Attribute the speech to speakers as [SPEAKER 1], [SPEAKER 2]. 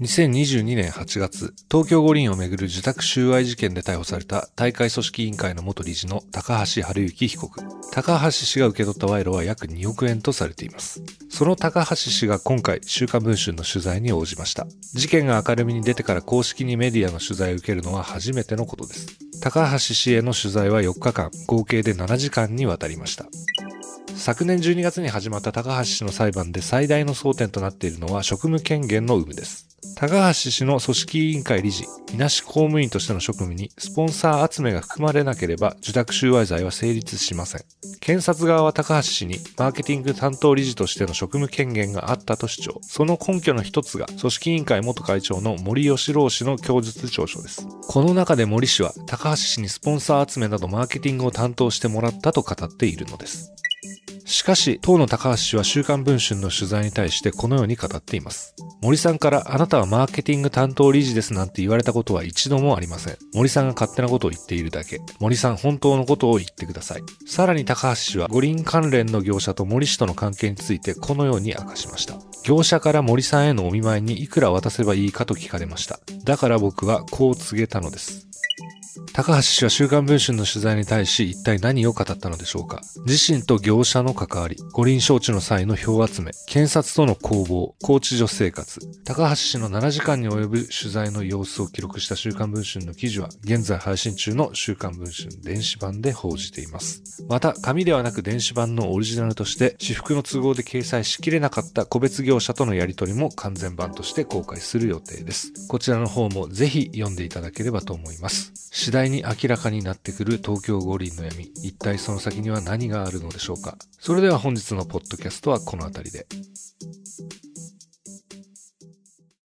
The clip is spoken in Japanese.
[SPEAKER 1] 2022年8月、東京五輪をめぐる受託収賄事件で逮捕された大会組織委員会の元理事の高橋治之被告。高橋氏が受け取った賄賂は約2億円とされています。その高橋氏が今回、週刊文春の取材に応じました。事件が明るみに出てから公式にメディアの取材を受けるのは初めてのことです。高橋氏への取材は4日間、合計で7時間にわたりました。昨年12月に始まった高橋氏の裁判で最大の争点となっているのは職務権限の有無です。高橋氏の組織委員会理事、みなし公務員としての職務にスポンサー集めが含まれなければ受託収賄罪は成立しません。検察側は高橋氏にマーケティング担当理事としての職務権限があったと主張。その根拠の一つが組織委員会元会長の森喜朗氏の供述調書です。この中で森氏は高橋氏にスポンサー集めなどマーケティングを担当してもらったと語っているのです。しかし、当の高橋氏は週刊文春の取材に対してこのように語っています。森さんからあなたはマーケティング担当理事ですなんて言われたことは一度もありません。森さんが勝手なことを言っているだけ。森さん本当のことを言ってください。さらに高橋氏は五輪関連の業者と森氏との関係についてこのように明かしました。業者から森さんへのお見舞いにいくら渡せばいいかと聞かれました。だから僕はこう告げたのです。高橋氏は週刊文春の取材に対し一体何を語ったのでしょうか自身と業者の関わり、五輪招致の際の票集め、検察との攻防、拘置所生活、高橋氏の7時間に及ぶ取材の様子を記録した週刊文春の記事は現在配信中の週刊文春電子版で報じています。また、紙ではなく電子版のオリジナルとして私服の都合で掲載しきれなかった個別業者とのやり取りも完全版として公開する予定です。こちらの方もぜひ読んでいただければと思います。次第に明らかになってくる東京五輪の闇。一体その先には何があるのでしょうか。それでは本日のポッドキャストはこの辺りで。